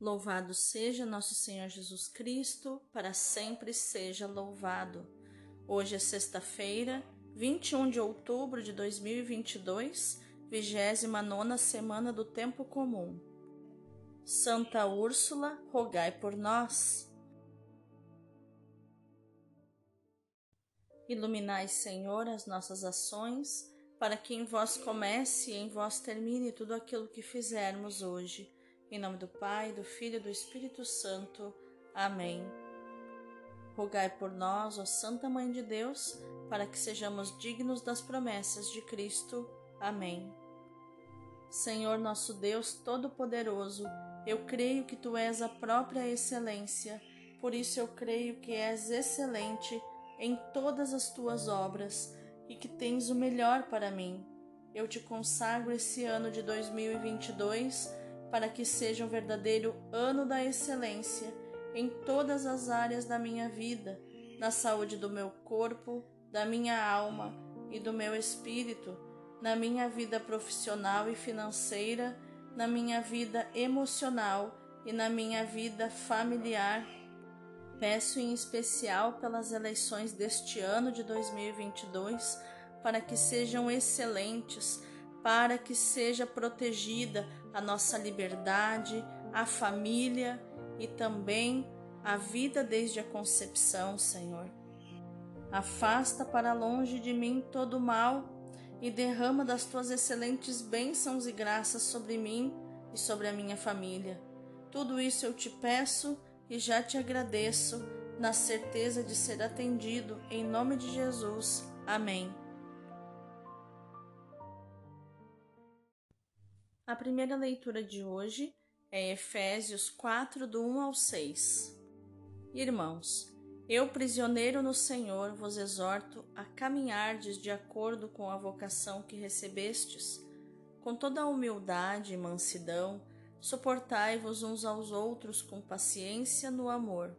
Louvado seja nosso Senhor Jesus Cristo, para sempre seja louvado. Hoje é sexta-feira, 21 de outubro de 2022, 29 semana do Tempo Comum. Santa Úrsula, rogai por nós. Iluminai, Senhor, as nossas ações, para que em vós comece e em vós termine tudo aquilo que fizermos hoje em nome do Pai, do Filho e do Espírito Santo. Amém. Rogai por nós, ó Santa Mãe de Deus, para que sejamos dignos das promessas de Cristo. Amém. Senhor nosso Deus Todo-Poderoso, eu creio que Tu és a própria excelência, por isso eu creio que és excelente em todas as Tuas obras e que tens o melhor para mim. Eu te consagro esse ano de 2022 para que seja um verdadeiro ano da excelência em todas as áreas da minha vida, na saúde do meu corpo, da minha alma e do meu espírito, na minha vida profissional e financeira, na minha vida emocional e na minha vida familiar. Peço em especial pelas eleições deste ano de 2022 para que sejam excelentes para que seja protegida a nossa liberdade, a família e também a vida desde a concepção, Senhor. Afasta para longe de mim todo mal e derrama das tuas excelentes bênçãos e graças sobre mim e sobre a minha família. Tudo isso eu te peço e já te agradeço, na certeza de ser atendido, em nome de Jesus. Amém. A primeira leitura de hoje é Efésios 4, do 1 ao 6. Irmãos, eu, prisioneiro no Senhor, vos exorto a caminhardes de acordo com a vocação que recebestes, com toda a humildade e mansidão, suportai-vos uns aos outros com paciência no amor.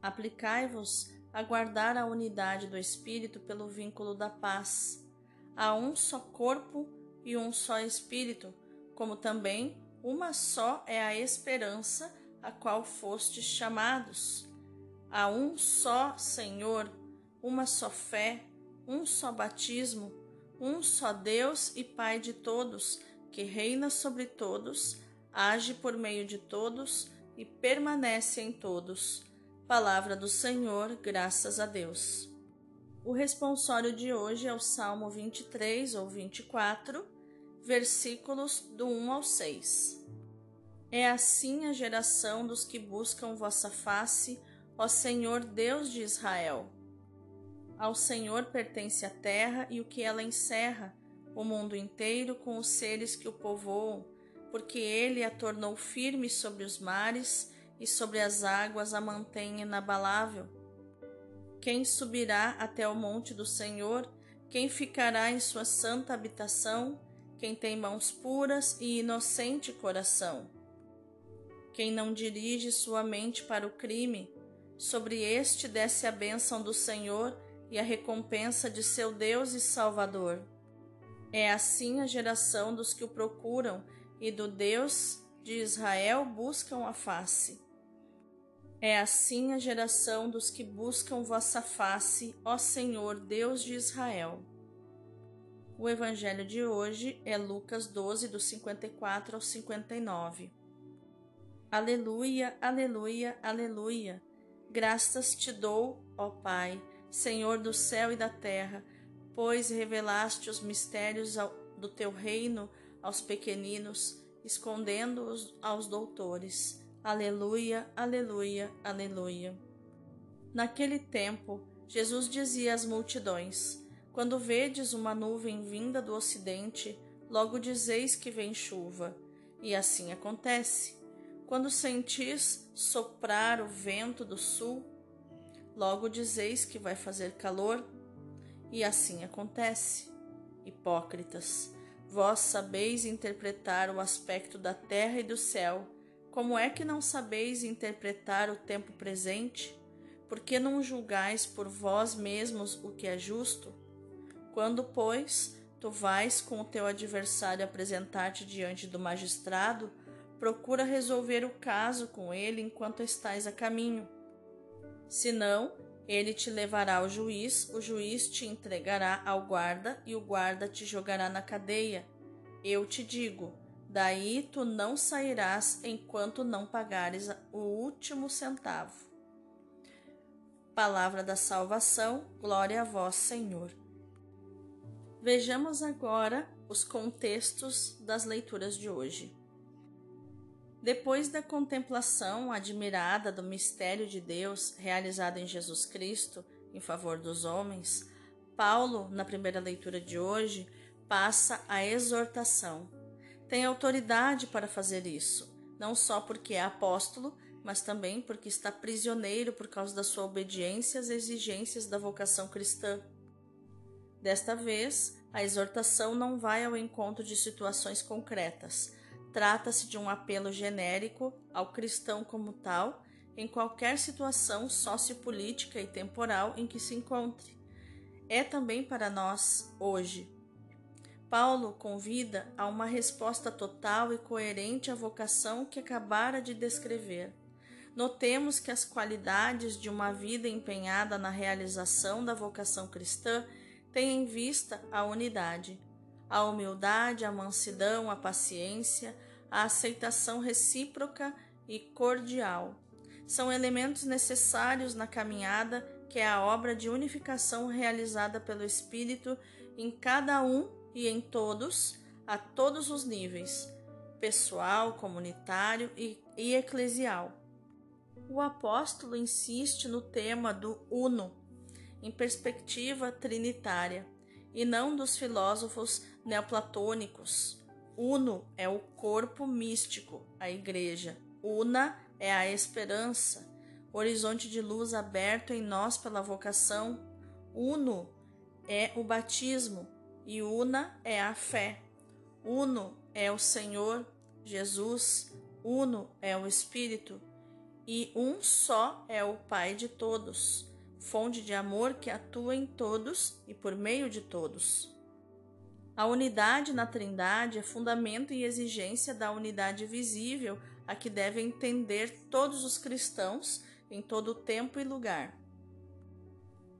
Aplicai-vos a guardar a unidade do Espírito pelo vínculo da paz. Há um só corpo e um só Espírito, como também uma só é a esperança a qual fostes chamados. Há um só Senhor, uma só fé, um só batismo, um só Deus e Pai de todos, que reina sobre todos, age por meio de todos e permanece em todos. Palavra do Senhor, graças a Deus. O responsório de hoje é o Salmo 23 ou 24 versículos do 1 ao 6. É assim a geração dos que buscam vossa face, ó Senhor Deus de Israel. Ao Senhor pertence a terra e o que ela encerra, o mundo inteiro com os seres que o povoam, porque ele a tornou firme sobre os mares e sobre as águas a mantém inabalável. Quem subirá até o monte do Senhor? Quem ficará em sua santa habitação? Quem tem mãos puras e inocente coração. Quem não dirige sua mente para o crime, sobre este desce a bênção do Senhor e a recompensa de seu Deus e Salvador. É assim a geração dos que o procuram e do Deus de Israel buscam a face. É assim a geração dos que buscam vossa face, ó Senhor, Deus de Israel. O evangelho de hoje é Lucas 12, do 54 ao 59. Aleluia, aleluia, aleluia. Graças te dou, ó Pai, Senhor do céu e da terra, pois revelaste os mistérios do teu reino aos pequeninos, escondendo-os aos doutores. Aleluia, aleluia, aleluia. Naquele tempo, Jesus dizia às multidões: quando vedes uma nuvem vinda do ocidente, logo dizeis que vem chuva, e assim acontece. Quando sentis soprar o vento do sul, logo dizeis que vai fazer calor, e assim acontece. Hipócritas, vós sabeis interpretar o aspecto da terra e do céu, como é que não sabeis interpretar o tempo presente? Por que não julgais por vós mesmos o que é justo? Quando, pois, tu vais com o teu adversário apresentar-te diante do magistrado, procura resolver o caso com ele enquanto estás a caminho. Senão, ele te levará ao juiz, o juiz te entregará ao guarda e o guarda te jogará na cadeia. Eu te digo: daí tu não sairás enquanto não pagares o último centavo. Palavra da salvação, glória a vós, Senhor. Vejamos agora os contextos das leituras de hoje. Depois da contemplação admirada do mistério de Deus realizado em Jesus Cristo em favor dos homens, Paulo, na primeira leitura de hoje, passa a exortação. Tem autoridade para fazer isso, não só porque é apóstolo, mas também porque está prisioneiro por causa da sua obediência às exigências da vocação cristã. Desta vez, a exortação não vai ao encontro de situações concretas, Trata-se de um apelo genérico ao cristão como tal, em qualquer situação sociopolítica e temporal em que se encontre. É também para nós, hoje. Paulo convida a uma resposta total e coerente à vocação que acabara de descrever. Notemos que as qualidades de uma vida empenhada na realização da vocação cristã têm em vista a unidade a humildade, a mansidão, a paciência, a aceitação recíproca e cordial. São elementos necessários na caminhada que é a obra de unificação realizada pelo Espírito em cada um e em todos, a todos os níveis, pessoal, comunitário e, e eclesial. O apóstolo insiste no tema do uno, em perspectiva trinitária, e não dos filósofos neoplatônicos. Uno é o corpo místico, a igreja. Una é a esperança, horizonte de luz aberto em nós pela vocação. Uno é o batismo e una é a fé. Uno é o Senhor Jesus, uno é o Espírito e um só é o Pai de todos, fonte de amor que atua em todos e por meio de todos. A unidade na Trindade é fundamento e exigência da unidade visível a que devem entender todos os cristãos em todo tempo e lugar.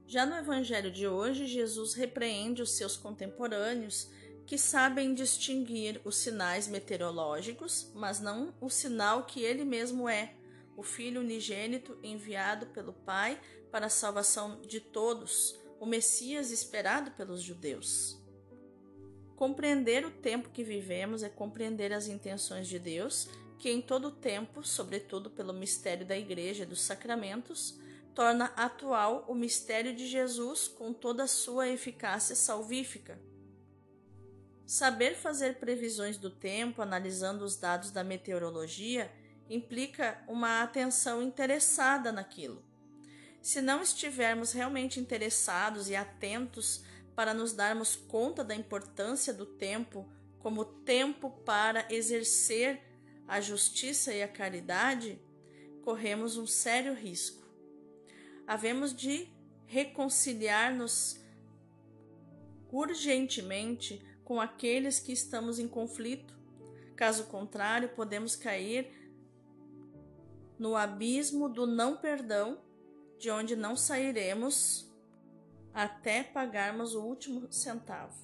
Já no Evangelho de hoje, Jesus repreende os seus contemporâneos que sabem distinguir os sinais meteorológicos, mas não o sinal que ele mesmo é, o Filho unigênito enviado pelo Pai para a salvação de todos, o Messias esperado pelos judeus. Compreender o tempo que vivemos é compreender as intenções de Deus, que em todo o tempo, sobretudo pelo mistério da Igreja e dos sacramentos, torna atual o mistério de Jesus com toda a sua eficácia salvífica. Saber fazer previsões do tempo analisando os dados da meteorologia implica uma atenção interessada naquilo. Se não estivermos realmente interessados e atentos para nos darmos conta da importância do tempo como tempo para exercer a justiça e a caridade, corremos um sério risco. Havemos de reconciliar-nos urgentemente com aqueles que estamos em conflito. Caso contrário, podemos cair no abismo do não perdão, de onde não sairemos até pagarmos o último centavo.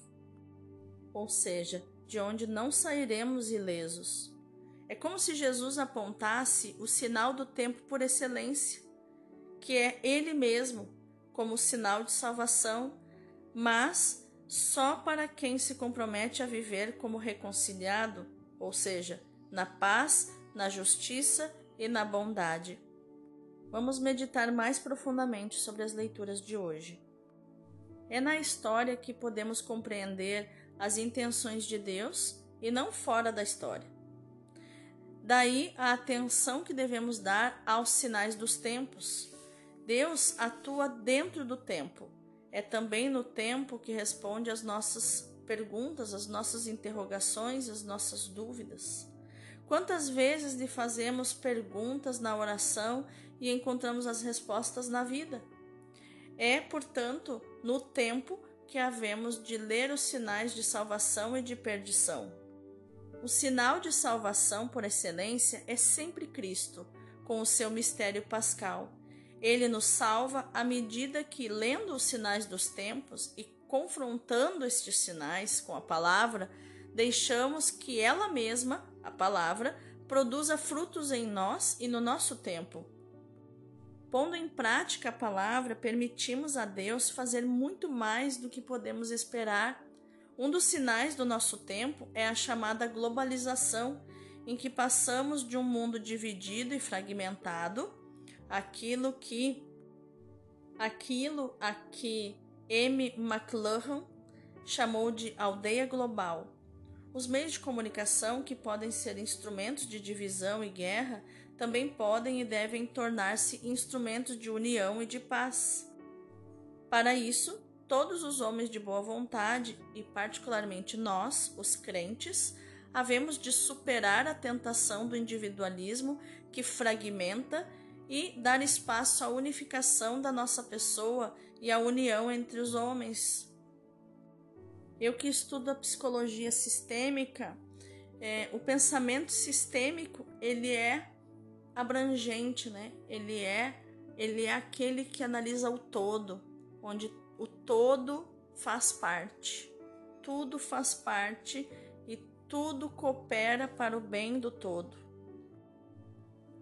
Ou seja, de onde não sairemos ilesos. É como se Jesus apontasse o sinal do tempo por excelência, que é Ele mesmo, como sinal de salvação, mas só para quem se compromete a viver como reconciliado, ou seja, na paz, na justiça e na bondade. Vamos meditar mais profundamente sobre as leituras de hoje. É na história que podemos compreender as intenções de Deus e não fora da história. Daí a atenção que devemos dar aos sinais dos tempos. Deus atua dentro do tempo. É também no tempo que responde às nossas perguntas, às nossas interrogações, às nossas dúvidas. Quantas vezes lhe fazemos perguntas na oração e encontramos as respostas na vida? É, portanto, no tempo que havemos de ler os sinais de salvação e de perdição. O sinal de salvação por excelência é sempre Cristo, com o seu mistério pascal. Ele nos salva à medida que, lendo os sinais dos tempos e confrontando estes sinais com a palavra, deixamos que ela mesma, a palavra, produza frutos em nós e no nosso tempo. Pondo em prática a palavra, permitimos a Deus fazer muito mais do que podemos esperar um dos sinais do nosso tempo é a chamada globalização, em que passamos de um mundo dividido e fragmentado, aquilo que aquilo a que M. McLuhan chamou de aldeia global. Os meios de comunicação, que podem ser instrumentos de divisão e guerra, também podem e devem tornar-se instrumentos de união e de paz. Para isso, todos os homens de boa vontade, e particularmente nós, os crentes, havemos de superar a tentação do individualismo que fragmenta e dar espaço à unificação da nossa pessoa e à união entre os homens. Eu que estudo a psicologia sistêmica, é, o pensamento sistêmico ele é abrangente, né? Ele é ele é aquele que analisa o todo, onde o todo faz parte. Tudo faz parte e tudo coopera para o bem do todo.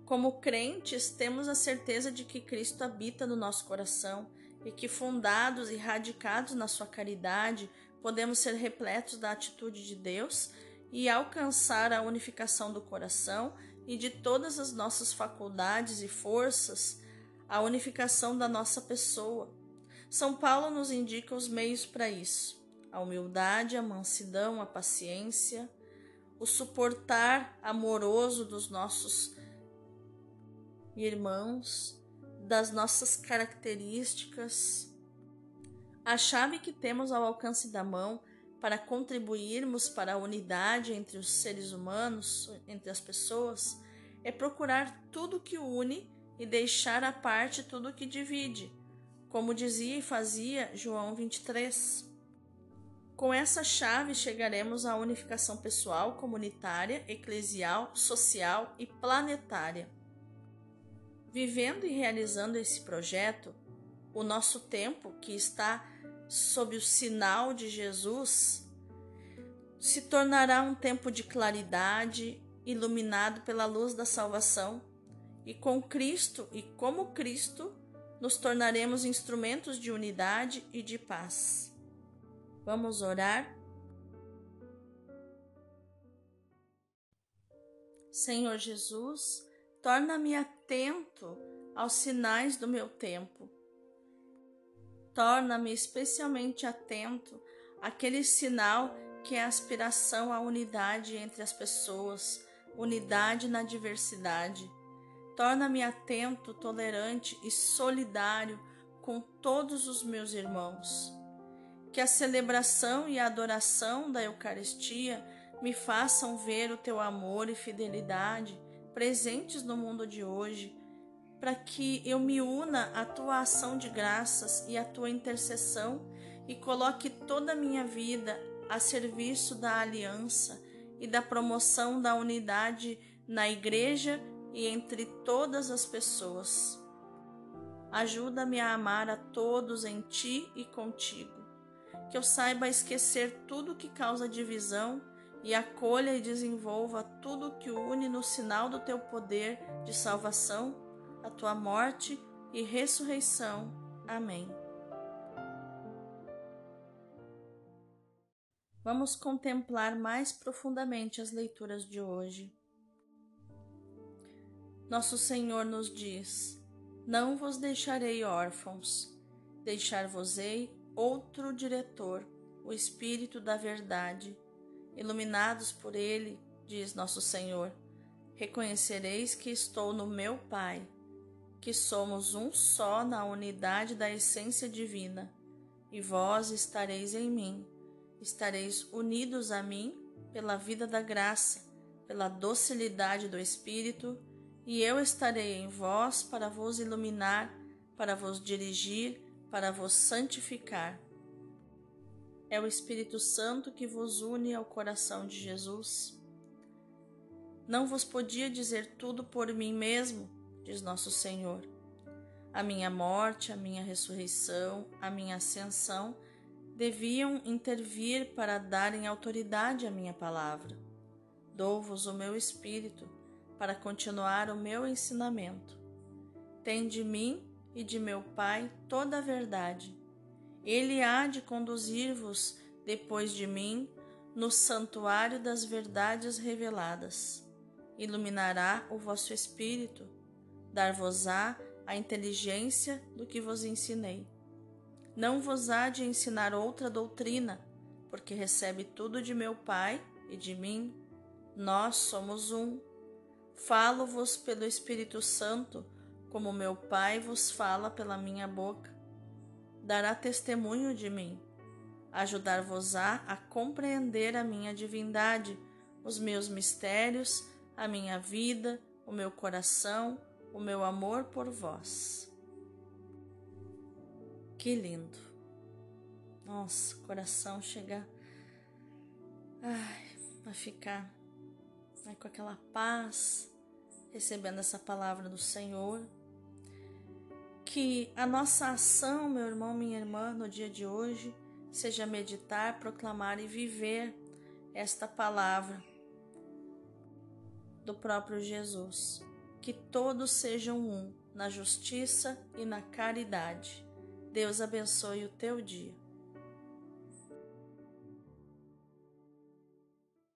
Como crentes, temos a certeza de que Cristo habita no nosso coração e que, fundados e radicados na sua caridade, podemos ser repletos da atitude de Deus e alcançar a unificação do coração e de todas as nossas faculdades e forças, a unificação da nossa pessoa, são Paulo nos indica os meios para isso: a humildade, a mansidão, a paciência, o suportar amoroso dos nossos irmãos, das nossas características. A chave que temos ao alcance da mão para contribuirmos para a unidade entre os seres humanos, entre as pessoas, é procurar tudo que une e deixar à parte tudo que divide como dizia e fazia João 23. Com essa chave chegaremos à unificação pessoal, comunitária, eclesial, social e planetária. Vivendo e realizando esse projeto, o nosso tempo, que está sob o sinal de Jesus, se tornará um tempo de claridade, iluminado pela luz da salvação, e com Cristo e como Cristo nos tornaremos instrumentos de unidade e de paz. Vamos orar? Senhor Jesus, torna-me atento aos sinais do meu tempo. Torna-me especialmente atento àquele sinal que é a aspiração à unidade entre as pessoas, unidade na diversidade Torna-me atento, tolerante e solidário com todos os meus irmãos. Que a celebração e a adoração da Eucaristia me façam ver o teu amor e fidelidade presentes no mundo de hoje, para que eu me una à tua ação de graças e à tua intercessão e coloque toda a minha vida a serviço da aliança e da promoção da unidade na Igreja e entre todas as pessoas. Ajuda-me a amar a todos em ti e contigo. Que eu saiba esquecer tudo que causa divisão e acolha e desenvolva tudo que une no sinal do teu poder de salvação, a tua morte e ressurreição. Amém. Vamos contemplar mais profundamente as leituras de hoje. Nosso Senhor nos diz: Não vos deixarei órfãos, deixar-vos-ei outro diretor, o Espírito da Verdade. Iluminados por ele, diz nosso Senhor, reconhecereis que estou no meu Pai, que somos um só na unidade da essência divina, e vós estareis em mim, estareis unidos a mim pela vida da graça, pela docilidade do Espírito e eu estarei em vós para vos iluminar, para vos dirigir, para vos santificar. É o Espírito Santo que vos une ao coração de Jesus. Não vos podia dizer tudo por mim mesmo, diz nosso Senhor. A minha morte, a minha ressurreição, a minha ascensão deviam intervir para darem autoridade à minha palavra. Dou-vos o meu espírito para continuar o meu ensinamento. Tem de mim e de meu Pai toda a verdade. Ele há de conduzir-vos depois de mim no santuário das verdades reveladas iluminará o vosso espírito, dar-vos-á a inteligência do que vos ensinei. Não vos há de ensinar outra doutrina, porque recebe tudo de meu Pai e de mim. Nós somos um. Falo-vos pelo Espírito Santo, como meu Pai vos fala pela minha boca. Dará testemunho de mim. Ajudar-vos-á a compreender a minha divindade, os meus mistérios a minha vida, o meu coração, o meu amor por vós. Que lindo! Nossa, coração chega ai, a ficar ai, com aquela paz, recebendo essa palavra do Senhor. Que a nossa ação, meu irmão, minha irmã, no dia de hoje, seja meditar, proclamar e viver esta palavra do próprio Jesus. Que todos sejam um na justiça e na caridade. Deus abençoe o teu dia.